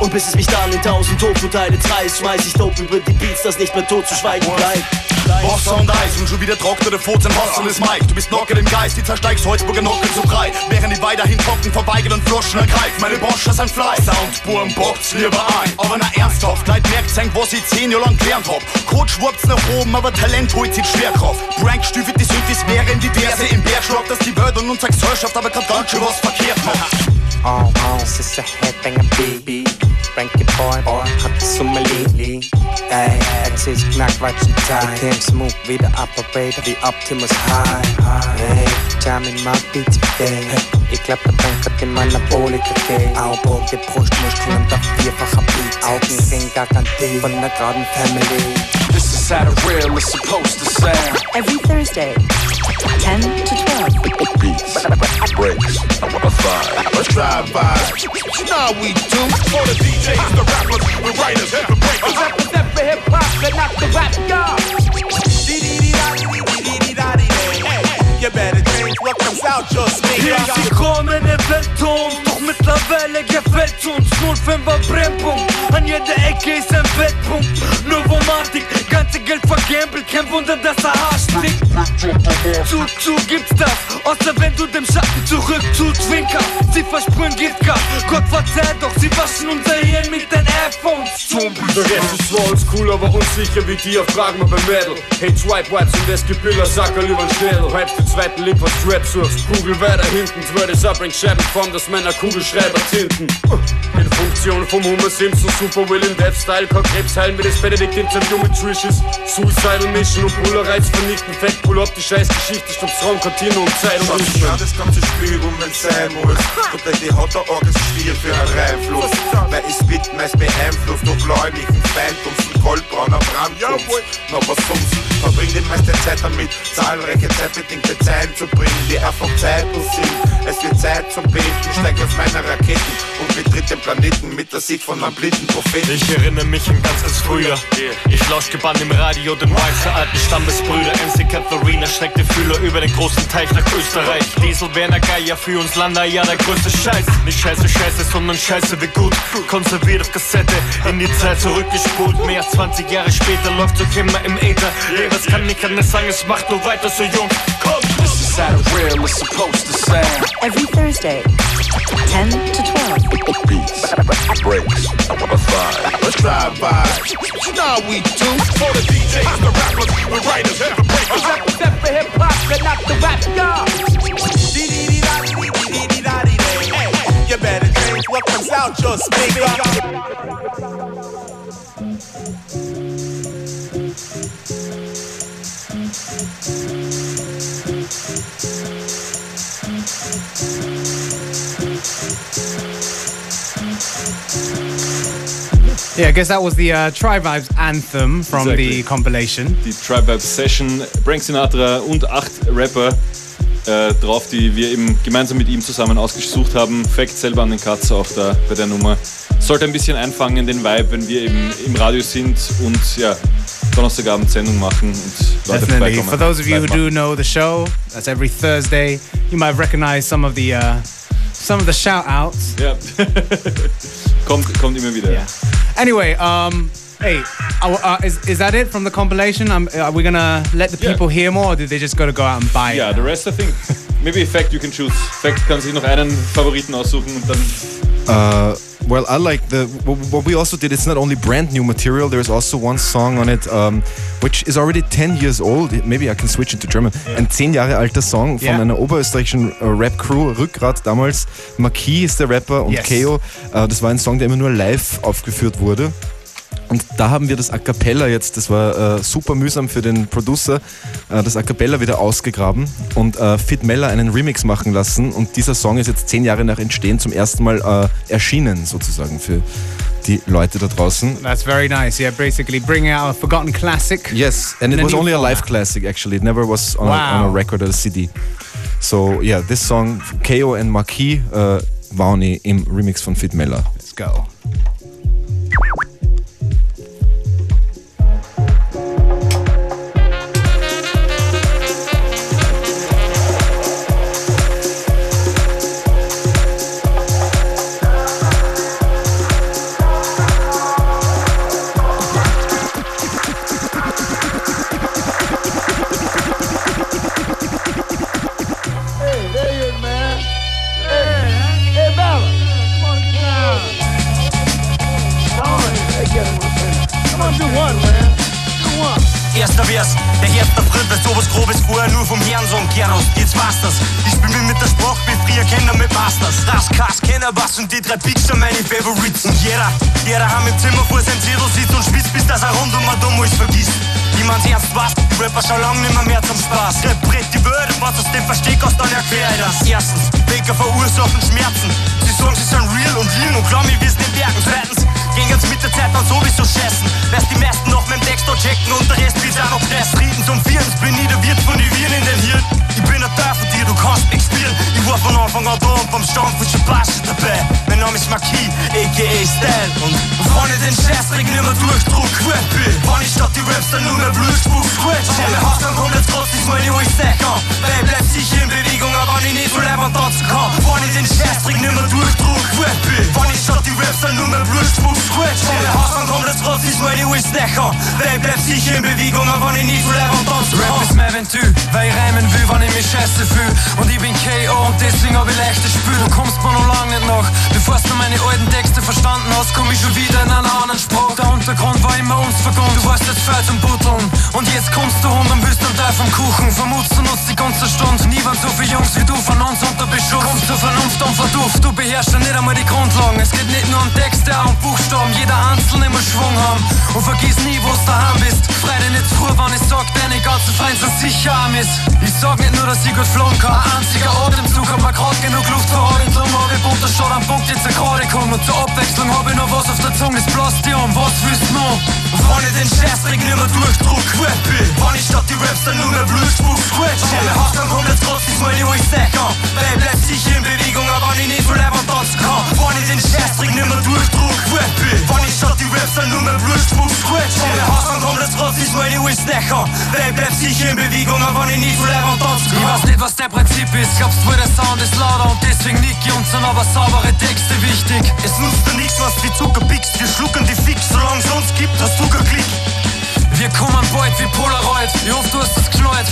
Und bis es mich dann in tausend Tofu-Teile zerreißt Schmeiß ich Dope über die Beats, das nicht mehr tot zu schweigen bleibt Wasser und Eis und schon wieder trocknete Furz im Hassel ist Mike. Du bist locker im Geist, die zersteigst Holzburger Nocke zu breit. Während die weiterhin trocken verweigern und Flaschen ergreift. Meine Bosch ist ein Fleiß. Soundburm bockt's lieber ein. Aber na ernsthaft, Leid merkt senkt, was ich zehn Jahre lang gelernt hab. Coach schwurbt's nach oben, aber Talent holt sich Schwerkraft. Prank stüfelt die Synthes während die Verse im Berg schlagt, dass die Welt und unsere Gesellschaft aber grad ganz was verkehrt macht. Oh, oh, es ist ein Headbanger Baby. Frankie Boy, Boy, hat es um Ey, es ist Knackwatschen Time. Ich came smooth wieder operator wie Optimus High. Hey, jamming my beats today. Ich glaub, der Bank hat in meiner Bowle Café. Aufbau, die Brustmuskeln und auf vierfacher Beat. Augenring garantiert von der geraden Family. This is how the real is supposed to sound. Every Thursday, 10 to 12. Beats, breaks, a vibe. Let's Tribe Vibes. You know we do. For the DJs, the rappers, the writers, the breakers. Uh-huh. I represent for hip hop, but not the rap god. You better change what comes out your Hier ist die Krone der Weltturm, doch mittlerweile gefällt uns 05er Brennpunkt. An jeder Ecke ist ein Wettpunkt. Novomatik, ganze Geld vergambelt, kein Wunder, dass er stinkt. Zu, zu gibt's das, außer wenn du dem Schatten zurück zu aber unsicher wie die auf Fragen mal beim Mädel. Hey, Swipe Wipes und es gibt Bilder, Sackerl übern Schädel. Hype den zweiten Lip, was Rap suchst. Kugel weiter hinten, zwölftes Abbring, form, dass Männer Kugelschreiber tinten. In Funktion vom Homer Simpson, Super Will in Death-Style, kann Krebs heilen, wie das Benedikt im Champion mit Trishes. Suicidal Mission und Polareiz vernichten, Fett pull up die scheiß Geschichte, stopp's Raum, Kantine und Zeit und ich kann das ganze Spiel um, wenn's sein muss. Und denn die hat der Orgel für einen Reinfluss. Weil ich Spit meist beeinflusst, nur gläubigen Feind und Gold und goldbrauner Brandkunst. Noch was sonst, verbringt die meiste Zeit damit, zahlreiche zeitbedingte Zeilen zu bringen, die einfach Zeiten sind. Es wird Zeit zum Beten, steig auf meine Raketen und betritt den Planeten mit der Sicht von einem blinden Propheten. Ich erinnere mich an ganz, ganz früher. Ich lausch gebannt im Radio den der alten Stammesbrüder. MC Katharina schreckte Fühler über den großen Teich nach Österreich. Diesel Werner Geier für uns Lander, ja der größte Scheiß. Nicht scheiße, scheiße, sondern scheiße wie gut. Konserviert auf Kassette, in die Zeit zurückgespult. Mehr als 20 Jahre später läuft doch immer im Äther. Ey, was kann ich anders sagen, es macht nur weiter so jung. Komm! This is how the real is supposed to sound. Every Thursday, 10 to 12. Beats, breaks, a vibe. Let's Tribe Vibes. You know how we do. For the DJs, the rappers, the writers, the breakers. I represent for hip hop, but not the rap god. You better change what comes out your speaker. Yeah, I guess that was the uh, Tri Vibes anthem from Exactly. the compilation. Die Tribe Vibe Session, Frank Sinatra und acht Rapper äh, drauf, die wir eben gemeinsam mit ihm zusammen ausgesucht haben. Fact selber an den Katz auch da bei der Nummer. Sollte ein bisschen einfangen den Vibe, wenn wir eben im Radio sind und ja, Donnerstagabend Sendung machen und Leute Definitely. vorbeikommen. For those of you who do know the show, that's every Thursday. You might recognize some of the uh, some of the shout outs. Ja. kommt, kommt immer wieder. Yeah. Anyway, um, hey, uh, uh, is, is that it from the compilation? Um, are we gonna let the people hear more, or do they just gotta go out and buy Ja, it? the rest I think. Maybe Fact you can choose. Fact kann sich noch einen Favoriten aussuchen und dann. Uh, well, I like the what we also did. It's not only brand new material. There's also one song on it, um, which is already 10 years old. Maybe I can switch into German. Ein 10 Jahre alter Song von Yeah. einer oberösterreichischen äh, Rap-Crew, Rückgrat damals. Marquis ist der Rapper und Yes. Keo. Äh, das war ein Song, der immer nur live aufgeführt wurde. Und da haben wir das A Cappella jetzt, das war äh, super mühsam für den Producer, äh, das A Cappella wieder ausgegraben und äh, Fit Meller einen Remix machen lassen. Und dieser Song ist jetzt zehn Jahre nach Entstehen zum ersten Mal äh, erschienen, sozusagen, für die Leute da draußen. That's very nice. Yeah, basically bringing out a forgotten classic. Yes, and it was only a live classic actually. It never was on, a, on a Wow. record or a CD. So yeah, this song, KO and Marquis, äh, Vauni im Remix von Fit Meller. Let's go. Verstanden hast, komm ich schon wieder in einer anderen Sprache. Der Untergrund war immer uns vergangen. Du warst jetzt fett zum Butteln. Und jetzt kommst du und willst einen Teil vom Kuchen. Vermutst du nutzt die ganze Stunde. Nie waren so viele Jungs wie du von uns unter Beschuss. Kommst zur Vernunft und verduft. Du beherrschst ja nicht einmal die Grundlagen. Es geht nicht nur um Texte, auch um Buchstaben. Jeder Einzelne muss Schwung haben. Und vergiss nie, wo du daheim bist. Freu dich nicht früh, wenn ich sag, deine ganzen Freunde sind sicher arm ist. Ich sag nicht nur, dass ich gut flohen kann. Ein einziger Atemzug hat mir grad genug Luft Haare drum. Hab ich bunter am Punkt jetzt gerade kommen. Und zur Abwechslung hab ich noch was auf der Zunge. Es blast dir um, was willst du noch? Wenn ich den Scheißdreck nimmer durchdruck, quält bin. Wenn ich statt die Raps dann nur mehr scratch. Wenn mein Haus dann kommt, jetzt ich's mal die Hose kann. Weil ich bleib sicher in Bewegung, aber wenn ich nicht so leibend tanzen kann. Wenn ich den Scheißdreck nimmer durchdruck, quält bin. Wenn ich statt die Raps dann nur mehr scratch. Wenn mein Haus dann kommt, jetzt ich's mal die Hose kann. Weil ich bleib sicher in Bewegung, aber wenn ich nicht so leibend tanzen Ich kann. weiß nicht, was der Prinzip ist. Glaubst wohl, der Sound ist lauter und deswegen nick ich uns sind aber saubere Texte wichtig. Es nutzt dir nichts, was wie Zucker pickst. Wir schlucken die Fix, solange uns gibt, hast du kein Klick. Wir kommen bald wie Polaroid. Ich hoffe, du hast das geschnallt.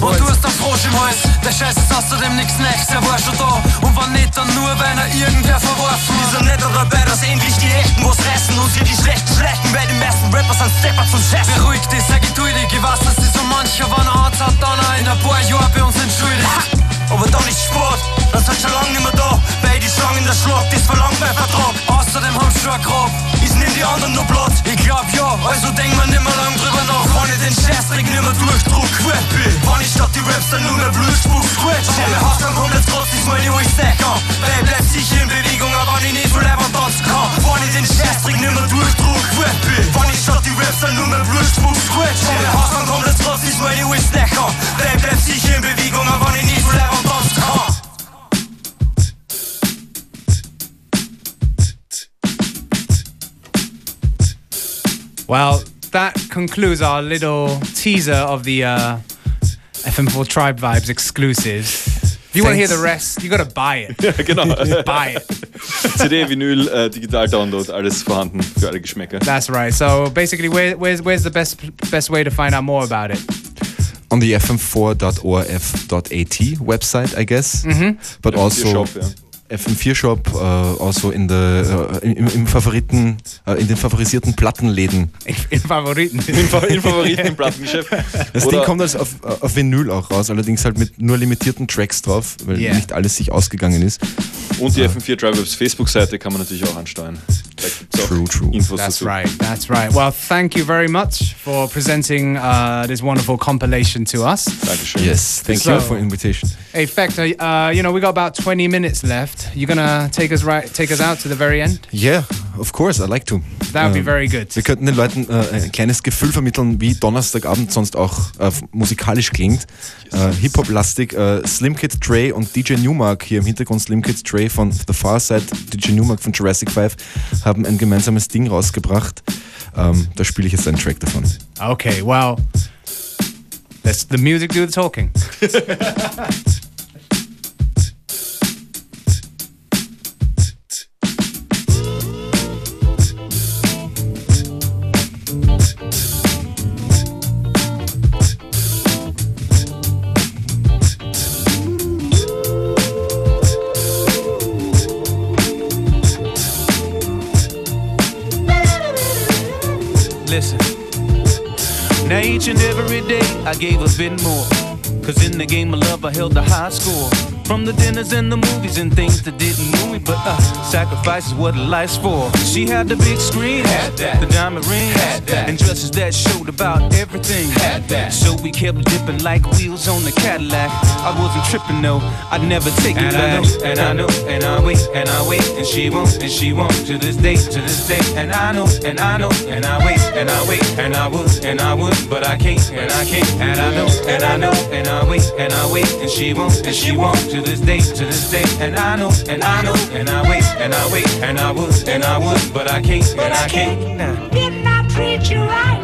Und du hast einen Frosch im Hals. Der Scheiß ist außerdem nichts Neues, er war schon da. Und wenn nicht, dann nur, weil er irgendwer verworfen Wir sind nicht dabei, dass endlich die Echten was reißen und wir die Schlechten schlechten, weil die meisten Rapper sind Stepper zum Scheißen. Beruhig dich, sei geduldig. Ich weiß, dass sie so mancher, wenn er Arzt hat, dann auch in ein paar Jahren bei uns entschuldigt. Aber dann ist Sport, das hat schon lange nicht mehr da, weil die Schlangen der Schlag, das verlangt mein Vertrag. Außerdem haben sie schon ein Grab. Ist nicht die anderen nur Platz? Ich glaub ja, also denk man nimmer lang drüber nach. Wenn ich den Scheißdreck nimmer durchdruck, quält bin. Wenn ich statt die Raps dann nur mehr Blutspuck, scratch. Wenn mein Haus dann kommt, jetzt kotzt ich's mal in die Hose kann. Weil ich bleib sicher in Bewegung, aber Well, that concludes our little teaser of the uh, FM4 Tribe Vibes exclusives. If you want to hear the rest, you gotta buy it. Ja, genau. buy it. CD, Vinyl, äh, Digital-Download, alles vorhanden für alle Geschmäcker. That's right. So basically, where, where's where's the best best way to find out more about it? On the fm4.orf.at website, I guess. Mhm. But also Shop, ja. FM4 Shop, uh, also in the, uh, im, im Favoriten, uh, in den favorisierten Plattenläden. In Favoriten. In, Fa in Favoriten im Plattengeschäft. Das Oder- Ding kommt also auf, auf Vinyl auch raus, allerdings halt mit nur limitierten Tracks drauf, weil Yeah. nicht alles sich ausgegangen ist. Und die FM4 Drivers Facebook-Seite kann man natürlich auch ansteuern. Da gibt's True, true. Infos That's right. That's right. Well, thank you very much for presenting uh, this wonderful compilation to us. Dankeschön. Yes, thank So- you for invitation. Hey, Factor, uh, you know, we got about 20 minutes left. You're gonna take us right, take us out to the very end? Yeah, of course, I'd like to. That would be Ähm, very good. Wir könnten den Leuten äh, ein kleines Gefühl vermitteln, wie Donnerstagabend sonst auch äh, musikalisch klingt. Äh, Hip-Hop-lastig. Äh, Slimkid3 und DJ Nu-Mark, hier im Hintergrund Slim Kid Dre von The Pharcyde, DJ Nu-Mark von Jurassic 5, haben ein gemeinsames Ding rausgebracht. Ähm, da spiele ich jetzt einen Track davon. Okay, well, let's the music do the talking. I gave a bit more. Cause in the game of love I held the high score. From the dinners and the movies and things that didn't move me, but uh, sacrifice is what life's for. She had the big screen, had that. the diamond rings, had that. and dresses that showed about everything. Had that. So we kept dipping like wheels on the Cadillac. I wasn't tripping though, I'd never take it And I know, and I know, and I wait, and I wait, and she won't, and she won't to this day, to this day. And I know, and I know, and I wait, and I wait, and I would, and I would, but I can't, and I can't. And I know, and I know, and I wait, and I wait, and she won't, and she won't to this day, to this day. And I know, and I know, and I wait, and I wait, and I would, and I would, but I can't, and I can't. Didn't I treat you right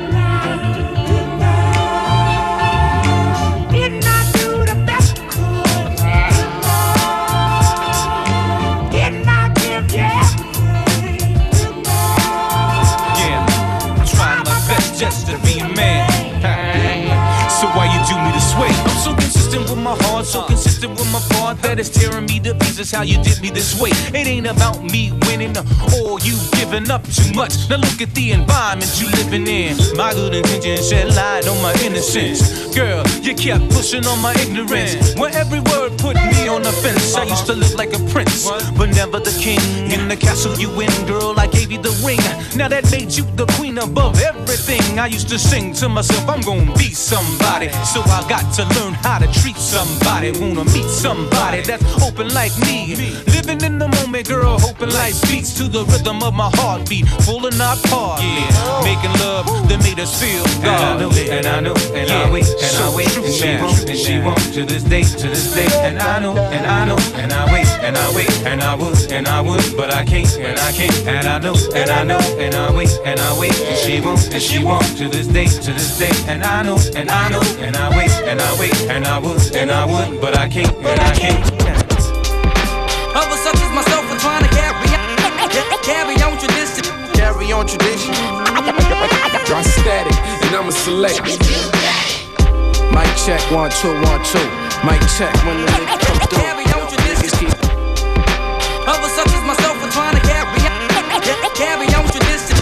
that it's tearing me to pieces. How you did me this way? It ain't about me winning or you giving up too much. Now look at the environment you living in. My good intentions shed light on my innocence. Girl, you kept pushing on my ignorance. Where every word put me on the fence. I used to live like a prince, but never the king. In the castle you win, girl, I gave you the ring. Now that made you the queen above everything. I used to sing to myself, I'm gonna be somebody. So I got to learn how to treat somebody. Wanna meet somebody that's open like me. Living in the moment, girl, hoping life beats to the rhythm of my heartbeat. Full and not part. Yeah, making love that made us feel godly. And I know, and I wait, and I wait, and she won't, and she won't to this day, to this day. And I know, and I know, and I wait, and I wait, and I would, and I would, but I can't, and I can't. And I know, and I know, and I wait, and I wait, and she won't, and she won't to this day, to this day. And I know, and I know, and I wait, and I wait, and I would, and I would, but I can't, and I can't. Others such as myself are trying to carry on, carry on tradition. Carry on tradition. Drop static, and I'ma select. Mic check, one, two, one, two. Mic check when the nigga come through. Niggas keep Others such as myself are trying to carry on, carry on tradition.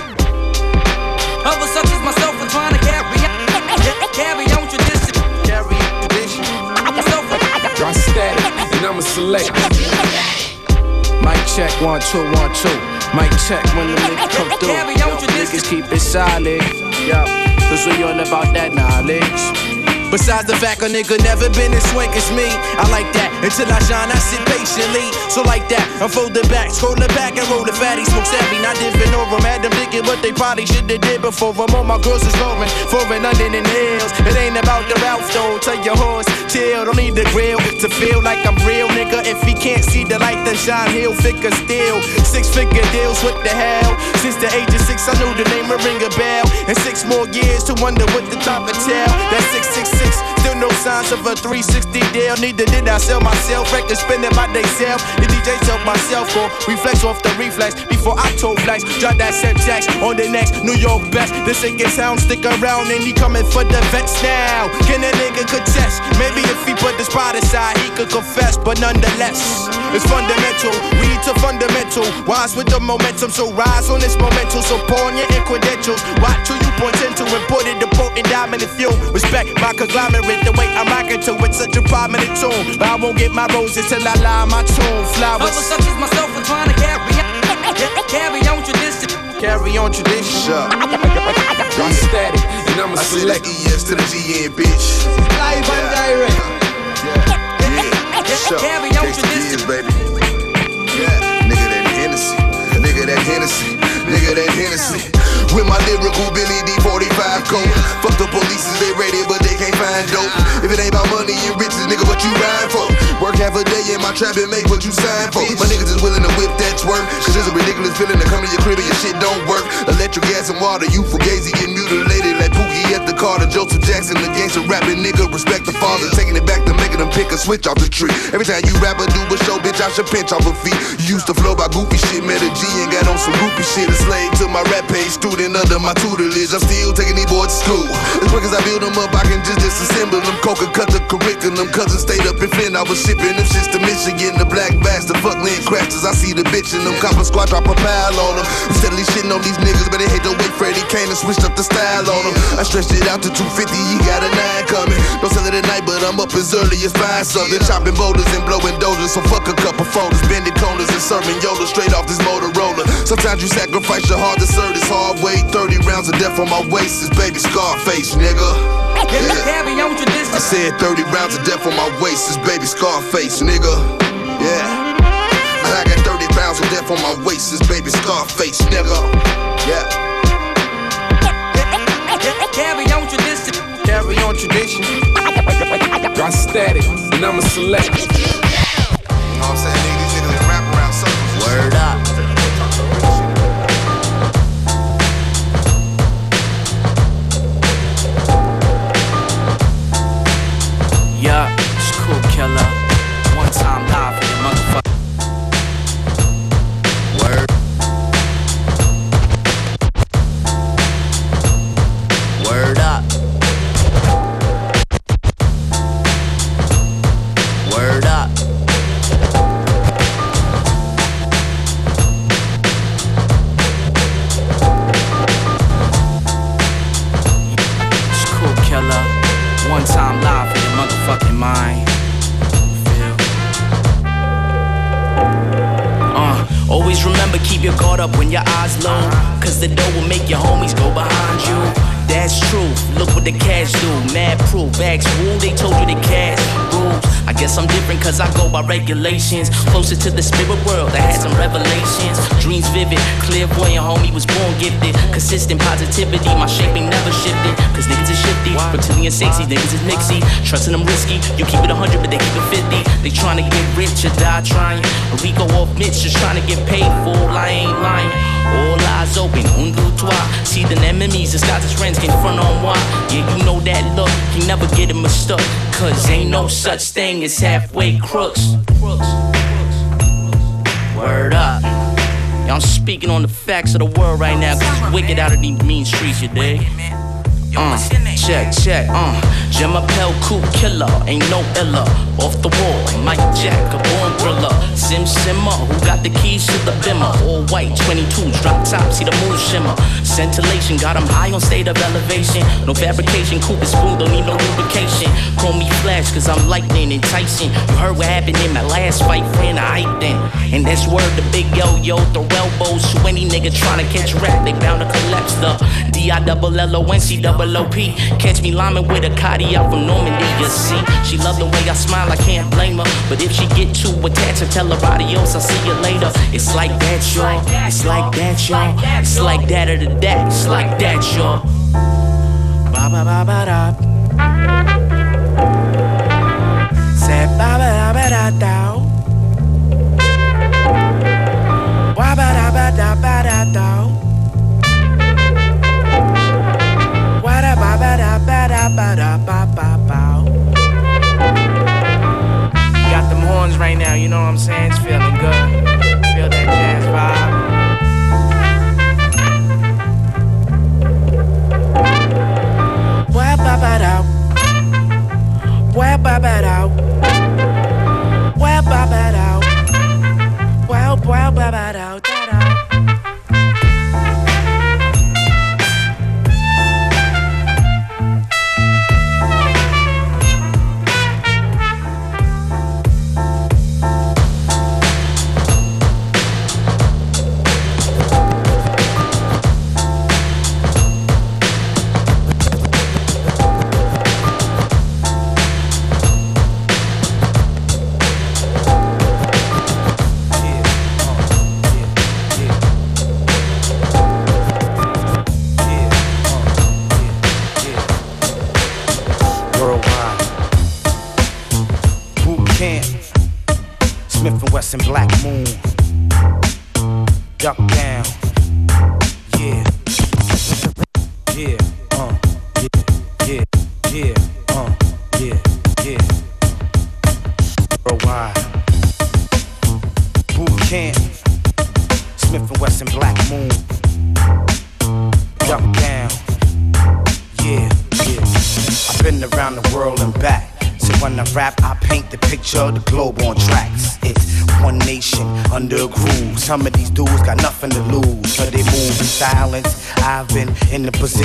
Others such as myself are trying to carry on, carry on tradition. Carry on tradition. Drop static, and I'ma select. Check, one, two, one, two. Mic check when the nigga come through. Yo, niggas keep it solid. Yup, cause we on about that knowledge. Besides the fact a nigga never been as swank as me. I like that. Until I shine, I sit patiently. So like that, I fold the back, scroll the back and roll the fatty. Smoke savvy, not different over. Had them thinking what they probably should have did before. I'm on my girls is going foreign London and hills. It ain't about the Ralph though. Tell your horse, chill, don't need the grill to feel like I'm real, nigga. If he can't see the light that shine, he'll figure still. Six figure deals, what the hell? Since the age of six, I knew the name would ring a bell. And six more years to wonder what the top of tell. That's 666, still no signs of a 360 deal. Neither did I sell myself, record spending my day self. The DJ tell myself, or reflex off the reflex. Before I told flex, drop that set jacks on the next New York best. The singing sound stick around and he coming for the vets now. Can a nigga contest? Maybe if he put the spot aside, he could confess, but nonetheless, it's fundamental. Read to fundamental. Wise with the momentum, so rise on this momentum. So pawn your credentials. Watch who you point into and put it the potent diamond if you respect my conglomerate. The way I'm rocking to it, such a prominent tune. But I won't get my roses till I lie my tune. Flowers. Others such as myself are trying to carry on, carry on tradition. Carry on tradition. I'm static, and I'm a select. ES to the GN, bitch. Live and direct. Sure. Carry on tradition. kids, baby. That Hennessy. Nigga that Hennessy. With my lyrical Billy D45 coat. Fuck the police, they ready, but they can't find dope. If it ain't about money and riches, nigga, what you ride for? Work half a day in my trap and make what you sign for. My niggas is willing to whip that twerk. Cause it's a ridiculous feeling to come to your crib and your shit don't work. Electric gas and water, you fugazi get mutilated like Pookie at the Carter. Joseph Jackson, the gangster rapping nigga. Respect the father, taking it back to making them pick a switch off the tree. Every time you rap or do a show, bitch, I should pinch off a feet. You used to flow by goofy shit, met a G and got on some goofy shit. A slave to my rap page, student under my tutelage. I'm still taking these boys to school. As quick as I build them up, I can just disassemble them. Coca cut the curriculum. Cousin stayed up in Flint, I was shipping them shits to Michigan. The black the fuck land crashes. I see the bitch in them. Copper squad drop a pile on them. Steadily shitting on these niggas, but they hate the way Freddie came and switched up the style on them. I stretched it out to 250, he got a nine coming. Don't sell it at night, but I'm up as early as five something. Chopping boulders and blowing dozers, so fuck a couple folders. Bending corners and serving Yoda straight off this Motorola. Sometimes you sacrifice your heart to serve this hard way. 30 rounds of death on my waist is baby Scarface, nigga. Yeah. Carry on tradition. I said 30 rounds of death on my waist is baby Scarface, nigga. Yeah. I got 30 rounds of death on my waist is baby Scarface, nigga. Yeah. Carry on tradition. Carry on tradition. I'm static, and I'm a select. You know what I'm saying? Nigga, these niggas rap around circles. Word up. Proof. Bags. They told you to cash guess I'm different cause I go by regulations. Closer to the spirit world. I had some revelations. Dreams vivid. clear. Boy, your homie was born gifted. Consistent positivity. My shaping never shifted. Cause niggas is shifty. Reptilian sexy. Niggas is Nixie. Trusting them risky. You keep it 100 but they keep it 50. They trying to get rich or die trying. Rico off Mitch just trying to get paid for. I ain't lying. All eyes open, un deux trois. See the enemies disguise as friends, can front on why. Yeah, you know that look, you never get it mistook. Cause ain't no such thing as halfway crooks. Word up. Y'all speaking on the facts of the world right now, cause it's wicked out of these mean streets, you dig? Uh, check, check, uh. Gemma Pell, cool killer, ain't no illa. Off the wall, Mike Jack, a born thriller. Sim Simmer, who got the keys to the bimmer? All white, 22s, drop top, see the moon shimmer. Scintillation, got him high on state of elevation. No fabrication, Cooper spoon, don't need no lubrication. Call me Flash, cause I'm lightning and enticing. You heard what happened in my last fight, friend, I in. And that's word the big yo yo, throw elbows to any nigga trying to catch rap, they bound to collapse the D I double L O N C double below P. Catch me liming with a Cardi out from Normandy, you see. She love the way I smile, I can't blame her. But if she get too attached tell her adios, I'll see you later. It's like that, y'all. It's like that, y'all. It's like that or the that. It's like that, y'all. Ba ba ba ba da. Say ba ba ba da da.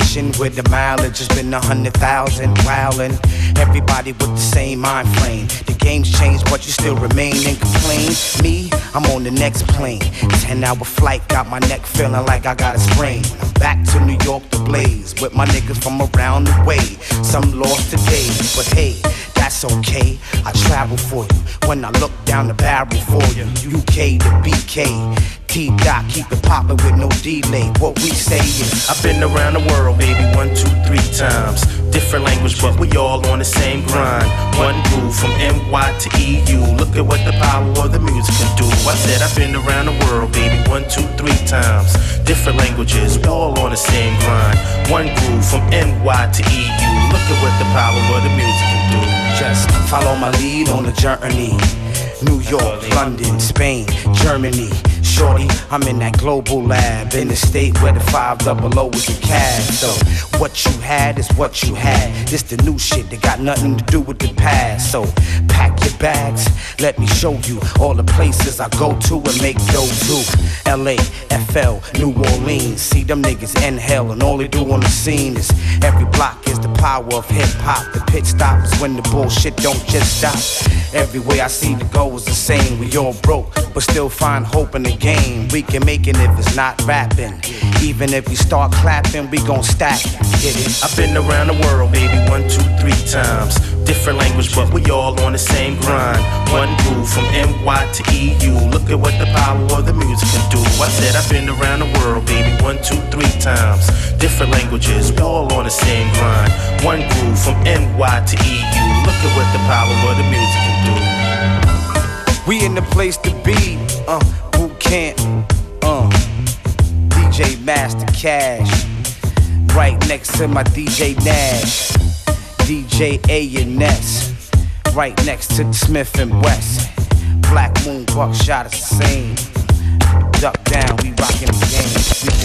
Where the mileage has been a hundred thousand, wildin'. Everybody with the same mind frame. The game's changed, but you still remain and complain. Me, I'm on the next plane. Ten hour flight, got my neck feeling like I got a sprain. I'm back to New York to blaze with my niggas from around the way. Some lost today, but hey, that's okay. I travel for you when I look down the barrel for you. UK to BK. T dot, keep it poppin' with no delay. What we say is, I've been around the world, baby, one, two, three times. Different language, but we all on the same grind. One groove from NY to EU. Look at what the power of the music can do. I said I've been around the world, baby, one, two, three times. Different languages, we all on the same grind. One groove from NY to EU. Look at what the power of the music can do. Just follow my lead on the journey. New York, London, Spain, Germany. Shorty, I'm in that global lab in the state where the five double O is the cash. So what you had is what you had. This the new shit that got nothing to do with the past. So pack your bags, let me show you all the places I go to and make dough too. L.A., FL, New Orleans. See them niggas in hell and all they do on the scene is every block is the power of hip hop. The pit stop is when the bullshit don't just stop. Every way I see the goal is the same. We all broke, but still find hope in the game. We can make it if it's not rapping. Even if we start clapping, we gon' stack. Get it? I've been around the world, baby, one, two, three times. Different language, but we all on the same grind. One groove from NY to EU. Look at what the power of the music can do. I said I've been around the world, baby, one, two, three times. Different languages, we all on the same grind. One groove from NY to EU. Look at what the power of the music can do. We in the place to be, uh, camp, uh, DJ Master Cash, right next to my DJ Nash, DJ A and S, right next to Smith and West, Black Moon Buckshot is the same, duck down, we rockin' the game,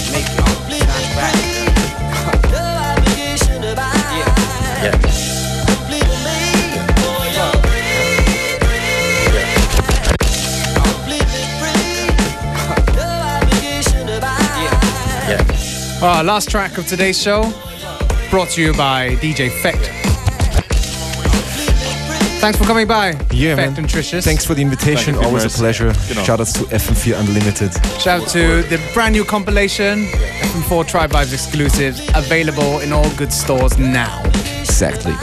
Uh, last track of today's show brought to you by DJ Phekt. Thanks for coming by. Yeah, Fett man. and Trishes. Thanks for the invitation. Always a vielmals. pleasure. Shout Shoutouts to FM4 Unlimited. Shout out to the brand new compilation, FM4 Tribe Vibes exclusive, available in all good stores now. Exactly.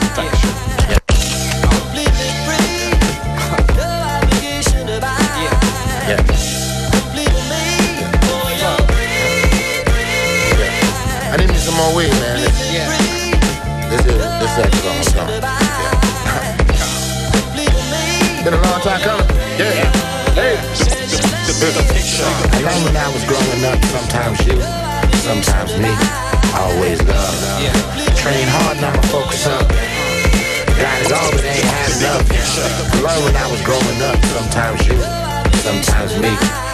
This is almost gone. Yeah. Been a long time coming. Yeah. Hey. I when I was growing up, sometimes you, sometimes me, always love. Train hard, now I'ma focus up. God is all, but ain't had enough. I learned when I was growing up, sometimes you, sometimes